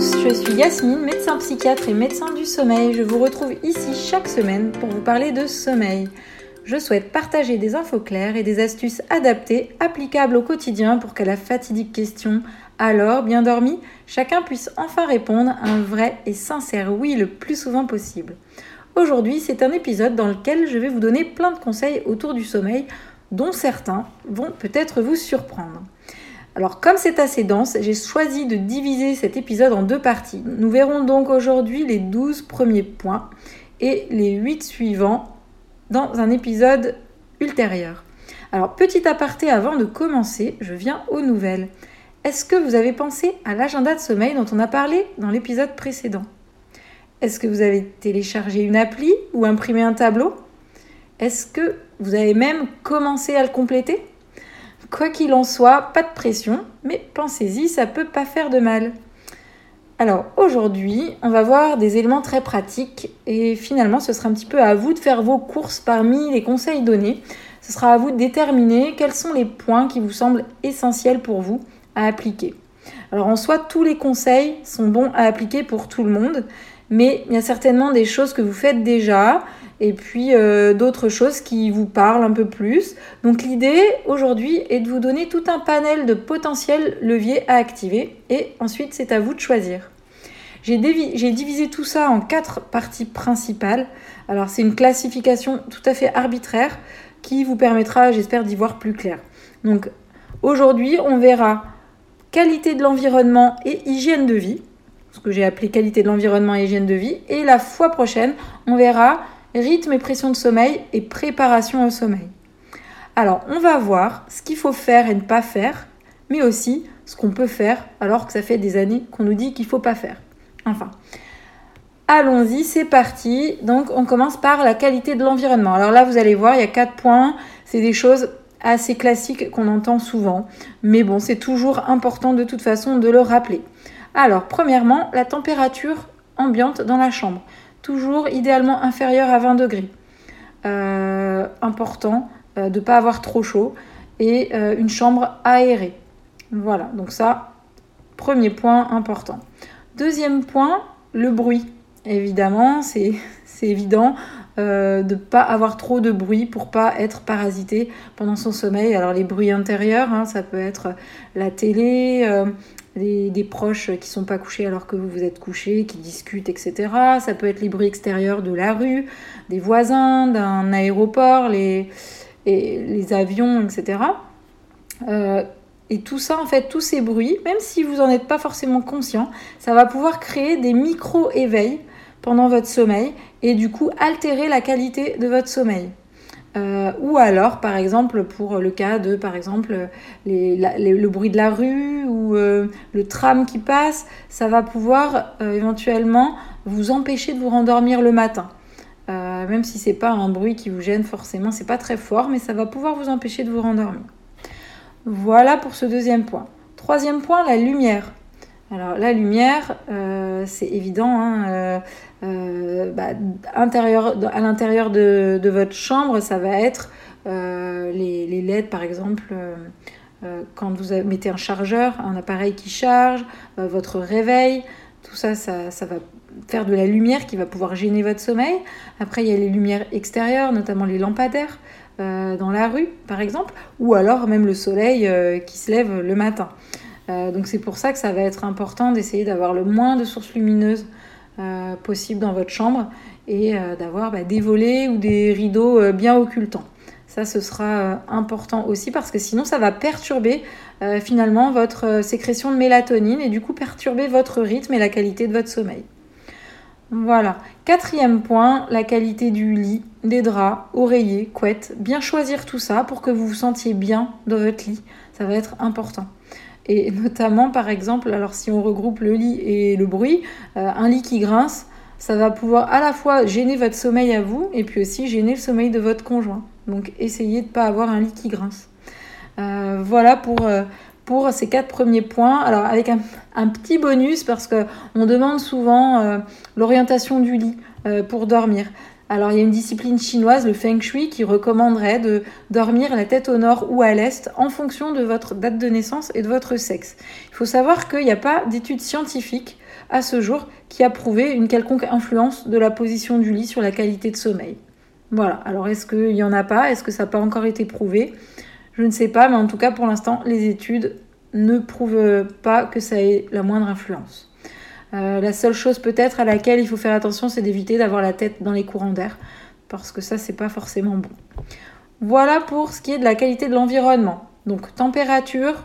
je suis Yasmine, médecin psychiatre et médecin du sommeil. Je vous retrouve ici chaque semaine pour vous parler de sommeil. Je souhaite partager des infos claires et des astuces adaptées, applicables au quotidien pour qu'à la fatidique question alors, bien dormi, chacun puisse enfin répondre un vrai et sincère oui le plus souvent possible. Aujourd'hui, c'est un épisode dans lequel je vais vous donner plein de conseils autour du sommeil, dont certains vont peut-être vous surprendre. Alors comme c'est assez dense, j'ai choisi de diviser cet épisode en deux parties. Nous verrons donc aujourd'hui les 12 premiers points et les 8 suivants dans un épisode ultérieur. Alors petit aparté avant de commencer, je viens aux nouvelles. Est-ce que vous avez pensé à l'agenda de sommeil dont on a parlé dans l'épisode précédent? Est-ce que vous avez téléchargé une appli ou imprimé un tableau? Est-ce que vous avez même commencé à le compléter? Quoi qu'il en soit, pas de pression, mais pensez-y, ça peut pas faire de mal. Alors aujourd'hui, on va voir des éléments très pratiques et finalement ce sera un petit peu à vous de faire vos courses parmi les conseils donnés. Ce sera à vous de déterminer quels sont les points qui vous semblent essentiels pour vous à appliquer. Alors en soi, tous les conseils sont bons à appliquer pour tout le monde, mais il y a certainement des choses que vous faites déjà et puis euh, d'autres choses qui vous parlent un peu plus. Donc l'idée aujourd'hui est de vous donner tout un panel de potentiels leviers à activer et ensuite c'est à vous de choisir. J'ai divisé tout ça en quatre parties principales. Alors c'est une classification tout à fait arbitraire qui vous permettra, j'espère, d'y voir plus clair. Donc aujourd'hui, on verra qualité de l'environnement et hygiène de vie, ce que j'ai appelé qualité de l'environnement et hygiène de vie. Et la fois prochaine, on verra rythme et pression de sommeil et préparation au sommeil. Alors, on va voir ce qu'il faut faire et ne pas faire, mais aussi ce qu'on peut faire alors que ça fait des années qu'on nous dit qu'il ne faut pas faire. Enfin, allons-y, c'est parti. Donc, on commence par la qualité de l'environnement. Alors là, vous allez voir, il y a quatre points. C'est des choses assez classiques qu'on entend souvent. Mais bon, c'est toujours important de toute façon de le rappeler. Alors, premièrement, la température ambiante dans la chambre toujours idéalement inférieur à 20 degrés. Euh, important euh, de ne pas avoir trop chaud et euh, une chambre aérée. Voilà, donc ça, premier point important. Deuxième point, le bruit. Évidemment, c'est évident de ne pas avoir trop de bruit pour pas être parasité pendant son sommeil. Alors les bruits intérieurs, hein, ça peut être la télé, des, proches qui sont pas couchés alors que vous vous êtes couché, qui discutent, etc. Ça peut être les bruits extérieurs de la rue, des voisins, d'un aéroport, les, les avions, etc. Euh, et tout ça, en fait, tous ces bruits, même si vous n'en êtes pas forcément conscient, ça va pouvoir créer des micro-éveils pendant votre sommeil et du coup altérer la qualité de votre sommeil. Euh, ou alors, par exemple, pour le cas de, par exemple, le bruit de la rue ou euh, le tram qui passe, ça va pouvoir euh, éventuellement vous empêcher de vous rendormir le matin. même si c'est pas un bruit qui vous gêne forcément, c'est pas très fort, mais ça va pouvoir vous empêcher de vous rendormir. Voilà pour ce deuxième point. Troisième point, la lumière. Alors la lumière, c'est évident, hein, euh, bah, à l'intérieur de, votre chambre, ça va être euh, les, les, LED par exemple. Euh, quand vous mettez un chargeur, un appareil qui charge, votre réveil, tout ça, ça, ça, va faire de la lumière qui va pouvoir gêner votre sommeil. Après, il y a les lumières extérieures, notamment les lampadaires dans la rue, par exemple, ou alors même le soleil qui se lève le matin. donc c'est pour ça que ça va être important d'essayer d'avoir le moins de sources lumineuses euh, possible dans votre chambre et euh, d'avoir bah, des volets ou des rideaux euh, bien occultants. Ça, ce sera important aussi parce que sinon, ça va perturber finalement votre sécrétion de mélatonine et du coup perturber votre rythme et la qualité de votre sommeil. Voilà. Quatrième point, la qualité du lit, des draps, oreillers, couettes. Bien choisir tout ça pour que vous vous sentiez bien dans votre lit. Ça va être important. Et notamment, par exemple, alors si on regroupe le lit et le bruit, euh, un lit qui grince, ça va pouvoir à la fois gêner votre sommeil à vous et puis aussi gêner le sommeil de votre conjoint. Donc essayez de ne pas avoir un lit qui grince. Euh, voilà pour, euh, pour ces quatre premiers points. Alors avec un, un petit bonus parce qu'on demande souvent l'orientation du lit pour dormir. Alors il y a une discipline chinoise, le feng shui, qui recommanderait de dormir la tête au nord ou à l'est en fonction de votre date de naissance et de votre sexe. Il faut savoir qu'il n'y a pas d'études scientifiques à ce jour qui a prouvé une quelconque influence de la position du lit sur la qualité de sommeil. Voilà, alors est-ce qu'il n'y en a pas? Est-ce que ça n'a pas encore été prouvé? Je ne sais pas, mais en tout cas pour l'instant, les études ne prouvent pas que ça ait la moindre influence. Euh, la seule chose peut-être à laquelle il faut faire attention, c'est d'éviter d'avoir la tête dans les courants d'air, parce que ça, c'est pas forcément bon. Voilà pour ce qui est de la qualité de l'environnement. Donc température,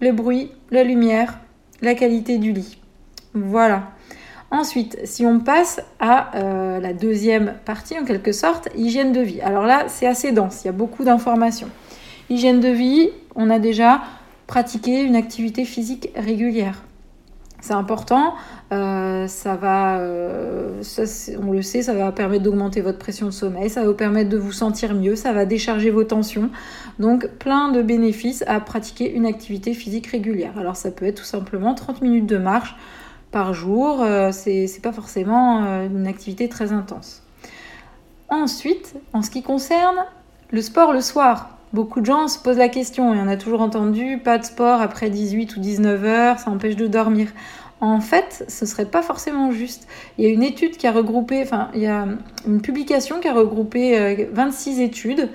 le bruit, la lumière, la qualité du lit. Voilà. Ensuite, si on passe à euh, la deuxième partie, en quelque sorte, hygiène de vie. Alors là, c'est assez dense, il y a beaucoup d'informations. Hygiène de vie, on a déjà pratiqué une activité physique régulière. C'est important, euh, ça va, euh, on le sait, ça va permettre d'augmenter votre pression de sommeil, ça va vous permettre de vous sentir mieux, ça va décharger vos tensions. Donc plein de bénéfices à pratiquer une activité physique régulière. Alors ça peut être tout simplement 30 minutes de marche par jour, euh, c'est pas forcément une activité très intense. Ensuite, en ce qui concerne le sport le soir, Beaucoup de gens se posent la question, et on a toujours entendu, pas de sport après 18 ou 19 heures, ça empêche de dormir. En fait, ce serait pas forcément juste. Il y a une étude qui a regroupé, enfin, il y a une publication qui a regroupé 26 euh, études,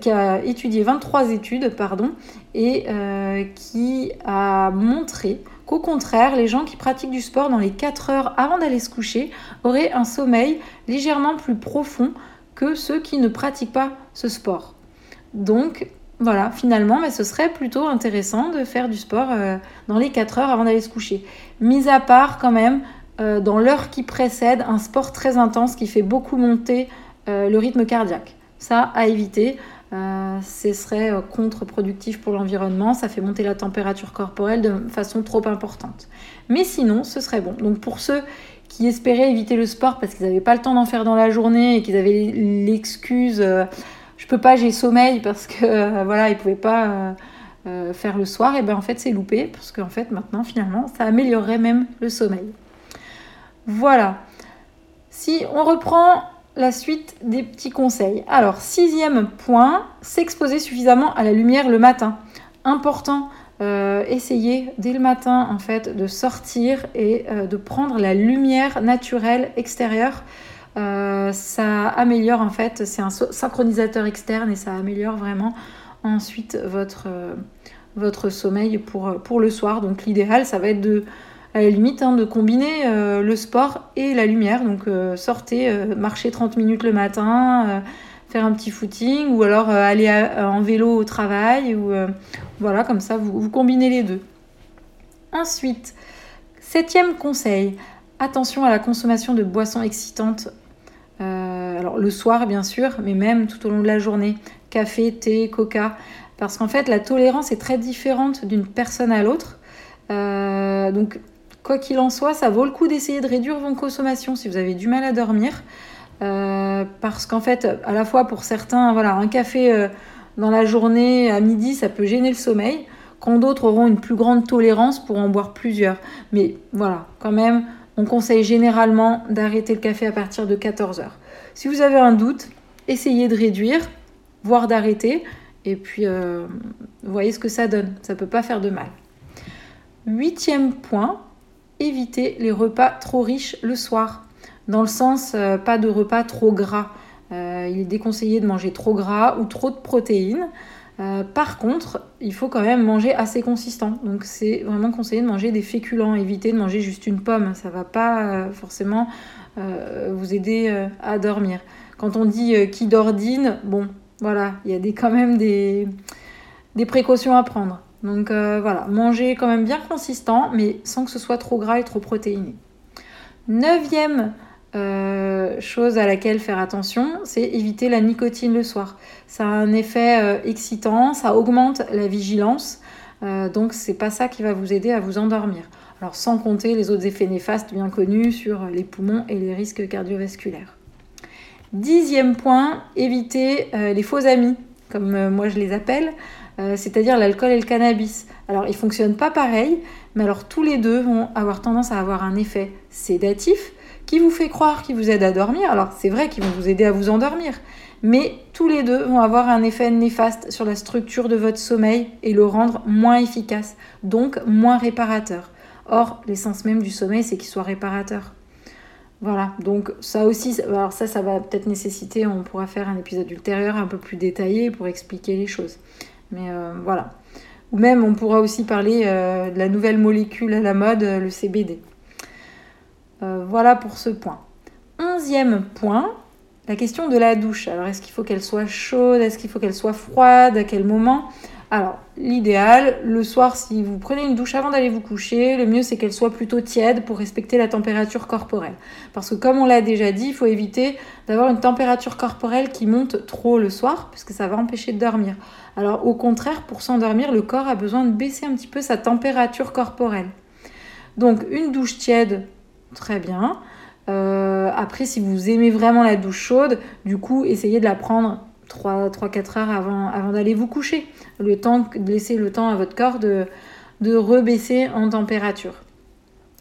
qui a étudié 23 études, pardon, et euh, qui a montré qu'au contraire, les gens qui pratiquent du sport dans les 4 heures avant d'aller se coucher auraient un sommeil légèrement plus profond que ceux qui ne pratiquent pas ce sport. Donc voilà, finalement, mais ce serait plutôt intéressant de faire du sport euh, dans les 4 heures avant d'aller se coucher. Mis à part quand même, euh, dans l'heure qui précède, un sport très intense qui fait beaucoup monter euh, le rythme cardiaque. Ça, à éviter. ce serait contre-productif pour l'environnement, ça fait monter la température corporelle de façon trop importante. Mais sinon, ce serait bon. Donc pour ceux qui espéraient éviter le sport parce qu'ils n'avaient pas le temps d'en faire dans la journée et qu'ils avaient l'excuse je peux pas, j'ai sommeil parce que euh, voilà, ils pouvaient pas euh, euh, faire le soir, et ben en fait c'est loupé parce qu'en fait maintenant finalement ça améliorerait même le sommeil. Voilà. Si on reprend la suite des petits conseils. Alors, sixième point, s'exposer suffisamment à la lumière le matin. Important, essayer dès le matin en fait de sortir et de prendre la lumière naturelle extérieure euh, ça améliore en fait, c'est un synchronisateur externe et ça améliore vraiment ensuite votre, euh, votre sommeil pour, pour le soir. Donc l'idéal, ça va être de, à la limite, hein, de combiner euh, le sport et la lumière. Donc sortez, marcher 30 minutes le matin, faire un petit footing ou alors aller en vélo au travail. Ou, voilà, comme ça, vous, vous combinez les deux. Ensuite, septième conseil, attention à la consommation de boissons excitantes euh, alors le soir bien sûr, mais même tout au long de la journée. Café, thé, coca. Parce qu'en fait, la tolérance est très différente d'une personne à l'autre. Euh, donc, quoi qu'il en soit, ça vaut le coup d'essayer de réduire vos consommations si vous avez du mal à dormir. Euh, parce qu'en fait, à la fois pour certains, voilà, un café dans la journée à midi, ça peut gêner le sommeil. Quand d'autres auront une plus grande tolérance pour en boire plusieurs. Mais voilà, quand même, on conseille généralement d'arrêter le café à partir de 14 heures. Si vous avez un doute, essayez de réduire, voire d'arrêter, et puis euh, voyez ce que ça donne. Ça ne peut pas faire de mal. Huitième point, évitez les repas trop riches le soir. Dans le sens, euh, pas de repas trop gras. Euh, il est déconseillé de manger trop gras ou trop de protéines. Par contre, il faut quand même manger assez consistant. Donc c'est vraiment conseillé de manger des féculents, éviter de manger juste une pomme. Ça va pas forcément vous aider à dormir. Quand on dit qui dordine, bon, voilà, il y a quand même des, précautions à prendre. Donc voilà, manger quand même bien consistant, mais sans que ce soit trop gras et trop protéiné. Neuvième euh, chose à laquelle faire attention, c'est éviter la nicotine le soir. Ça a un effet euh, excitant, ça augmente la vigilance, euh, donc c'est pas ça qui va vous aider à vous endormir. Alors sans compter les autres effets néfastes bien connus sur les poumons et les risques cardiovasculaires. Dixième point, éviter les faux amis, comme moi je les appelle, c'est-à-dire l'alcool et le cannabis. Alors ils fonctionnent pas pareil, mais alors tous les deux vont avoir tendance à avoir un effet sédatif, qui vous fait croire qu'ils vous aident à dormir. Alors c'est vrai qu'ils vont vous aider à vous endormir, mais tous les deux vont avoir un effet néfaste sur la structure de votre sommeil et le rendre moins efficace, donc moins réparateur. Or, l'essence même du sommeil, c'est qu'il soit réparateur. Voilà, donc ça aussi, alors ça, ça va peut-être nécessiter, on pourra faire un épisode ultérieur un peu plus détaillé pour expliquer les choses. Mais euh, voilà. Ou même, on pourra aussi parler euh, de la nouvelle molécule à la mode, le CBD. voilà pour ce point. Onzième point, la question de la douche. Alors, est-ce qu'il faut qu'elle soit chaude? Est-ce qu'il faut qu'elle soit froide? À quel moment? Alors, l'idéal, le soir, si vous prenez une douche avant d'aller vous coucher, le mieux c'est qu'elle soit plutôt tiède pour respecter la température corporelle. Parce que comme on l'a déjà dit, il faut éviter d'avoir une température corporelle qui monte trop le soir, puisque ça va empêcher de dormir. Alors au contraire, pour s'endormir, le corps a besoin de baisser un petit peu sa température corporelle. Donc une douche tiède, très bien. Euh, après, si vous aimez vraiment la douche chaude, du coup, essayez de la prendre 3-4 heures avant, d'aller vous coucher. Le temps de laisser le temps à votre corps de, de rebaisser en température.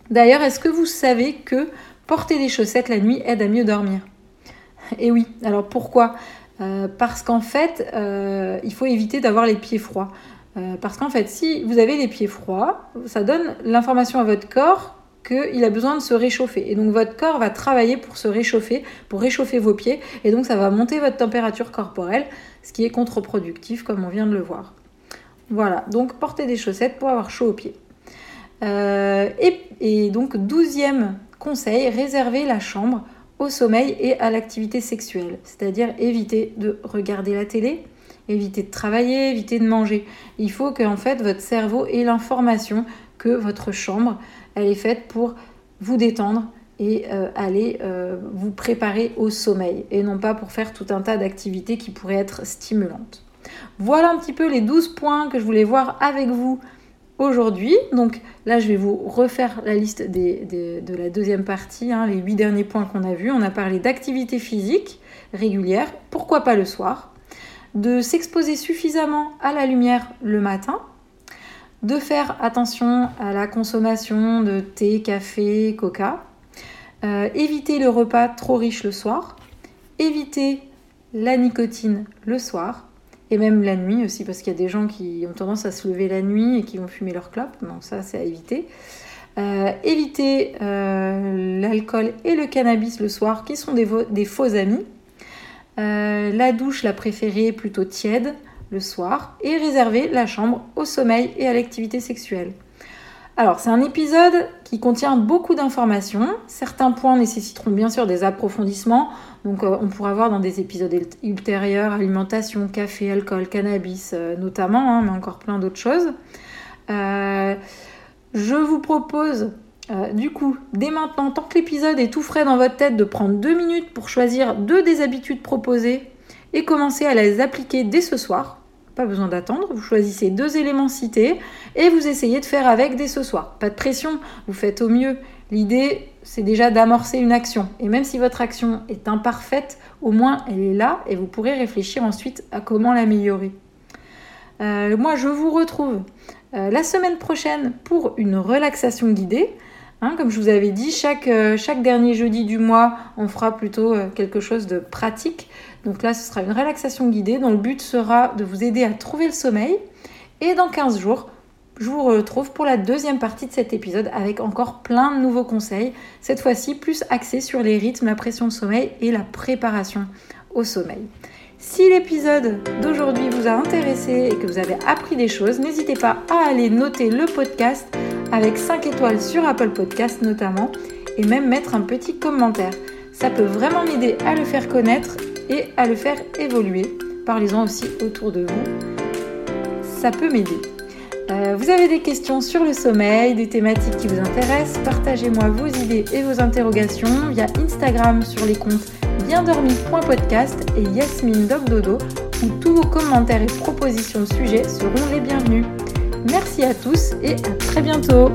D'ailleurs, est-ce que vous savez que porter des chaussettes la nuit aide à mieux dormir? Eh oui, alors pourquoi? Euh, Parce qu'en fait, euh, il faut éviter d'avoir les pieds froids. Euh, parce qu'en fait, si vous avez les pieds froids, ça donne l'information à votre corps qu'il a besoin de se réchauffer. Et donc votre corps va travailler pour se réchauffer, pour réchauffer vos pieds, et donc ça va monter votre température corporelle, ce qui est contre-productif comme on vient de le voir. Voilà, donc portez des chaussettes pour avoir chaud aux pieds. Euh, et, donc douzième conseil, réservez la chambre au sommeil et à l'activité sexuelle, c'est-à-dire éviter de regarder la télé, éviter de travailler, éviter de manger. Il faut que en fait votre cerveau ait l'information que votre chambre elle est faite pour vous détendre et euh, aller euh, vous préparer au sommeil et non pas pour faire tout un tas d'activités qui pourraient être stimulantes. Voilà un petit peu les 12 points que je voulais voir avec vous aujourd'hui. Donc là, je vais vous refaire la liste de la deuxième partie, hein, les 8 derniers points qu'on a vus. On a parlé d'activité physique régulière, pourquoi pas le soir, de s'exposer suffisamment à la lumière le matin, de faire attention à la consommation de thé, café, coca, euh, éviter le repas trop riche le soir, éviter la nicotine le soir, et même la nuit aussi, parce qu'il y a des gens qui ont tendance à se lever la nuit et qui vont fumer leur clope, donc ça c'est à éviter. Euh, éviter euh, l'alcool et le cannabis le soir, qui sont des, des faux amis. la douche, la préférée, plutôt tiède le soir et réserver la chambre au sommeil et à l'activité sexuelle. Alors, c'est un épisode qui contient beaucoup d'informations. Certains points nécessiteront bien sûr des approfondissements. Donc, euh, on pourra voir dans des épisodes ultérieurs alimentation, café, alcool, cannabis euh, notamment, hein, mais encore plein d'autres choses. Euh, je vous propose du coup, dès maintenant, tant que l'épisode est tout frais dans votre tête, de prendre deux minutes pour choisir deux des habitudes proposées et commencer à les appliquer dès ce soir. Pas besoin d'attendre, vous choisissez deux éléments cités et vous essayez de faire avec dès ce soir. Pas de pression, vous faites au mieux. L'idée, c'est déjà d'amorcer une action. Et même si votre action est imparfaite, au moins elle est là et vous pourrez réfléchir ensuite à comment l'améliorer. Euh, moi, je vous retrouve euh, la semaine prochaine pour une relaxation guidée. Hein, comme je vous avais dit, chaque, euh, chaque, dernier jeudi du mois, on fera plutôt quelque chose de pratique. Donc là, ce sera une relaxation guidée dont le but sera de vous aider à trouver le sommeil. Et dans 15 jours, je vous retrouve pour la deuxième partie de cet épisode avec encore plein de nouveaux conseils. Cette fois-ci, plus axés sur les rythmes, la pression de sommeil et la préparation au sommeil. Si l'épisode d'aujourd'hui vous a intéressé et que vous avez appris des choses, n'hésitez pas à aller noter le podcast avec 5 étoiles sur Apple Podcast notamment, et même mettre un petit commentaire. Ça peut vraiment m'aider à le faire connaître et à le faire évoluer. Parlez-en aussi autour de vous. Ça peut m'aider. Euh, vous avez des questions sur le sommeil, des thématiques qui vous intéressent, partagez-moi vos idées et vos interrogations via Instagram sur les comptes biendormi.podcast et Yasmine Dodo où tous vos commentaires et propositions de sujets seront les bienvenus. Merci à tous et à très bientôt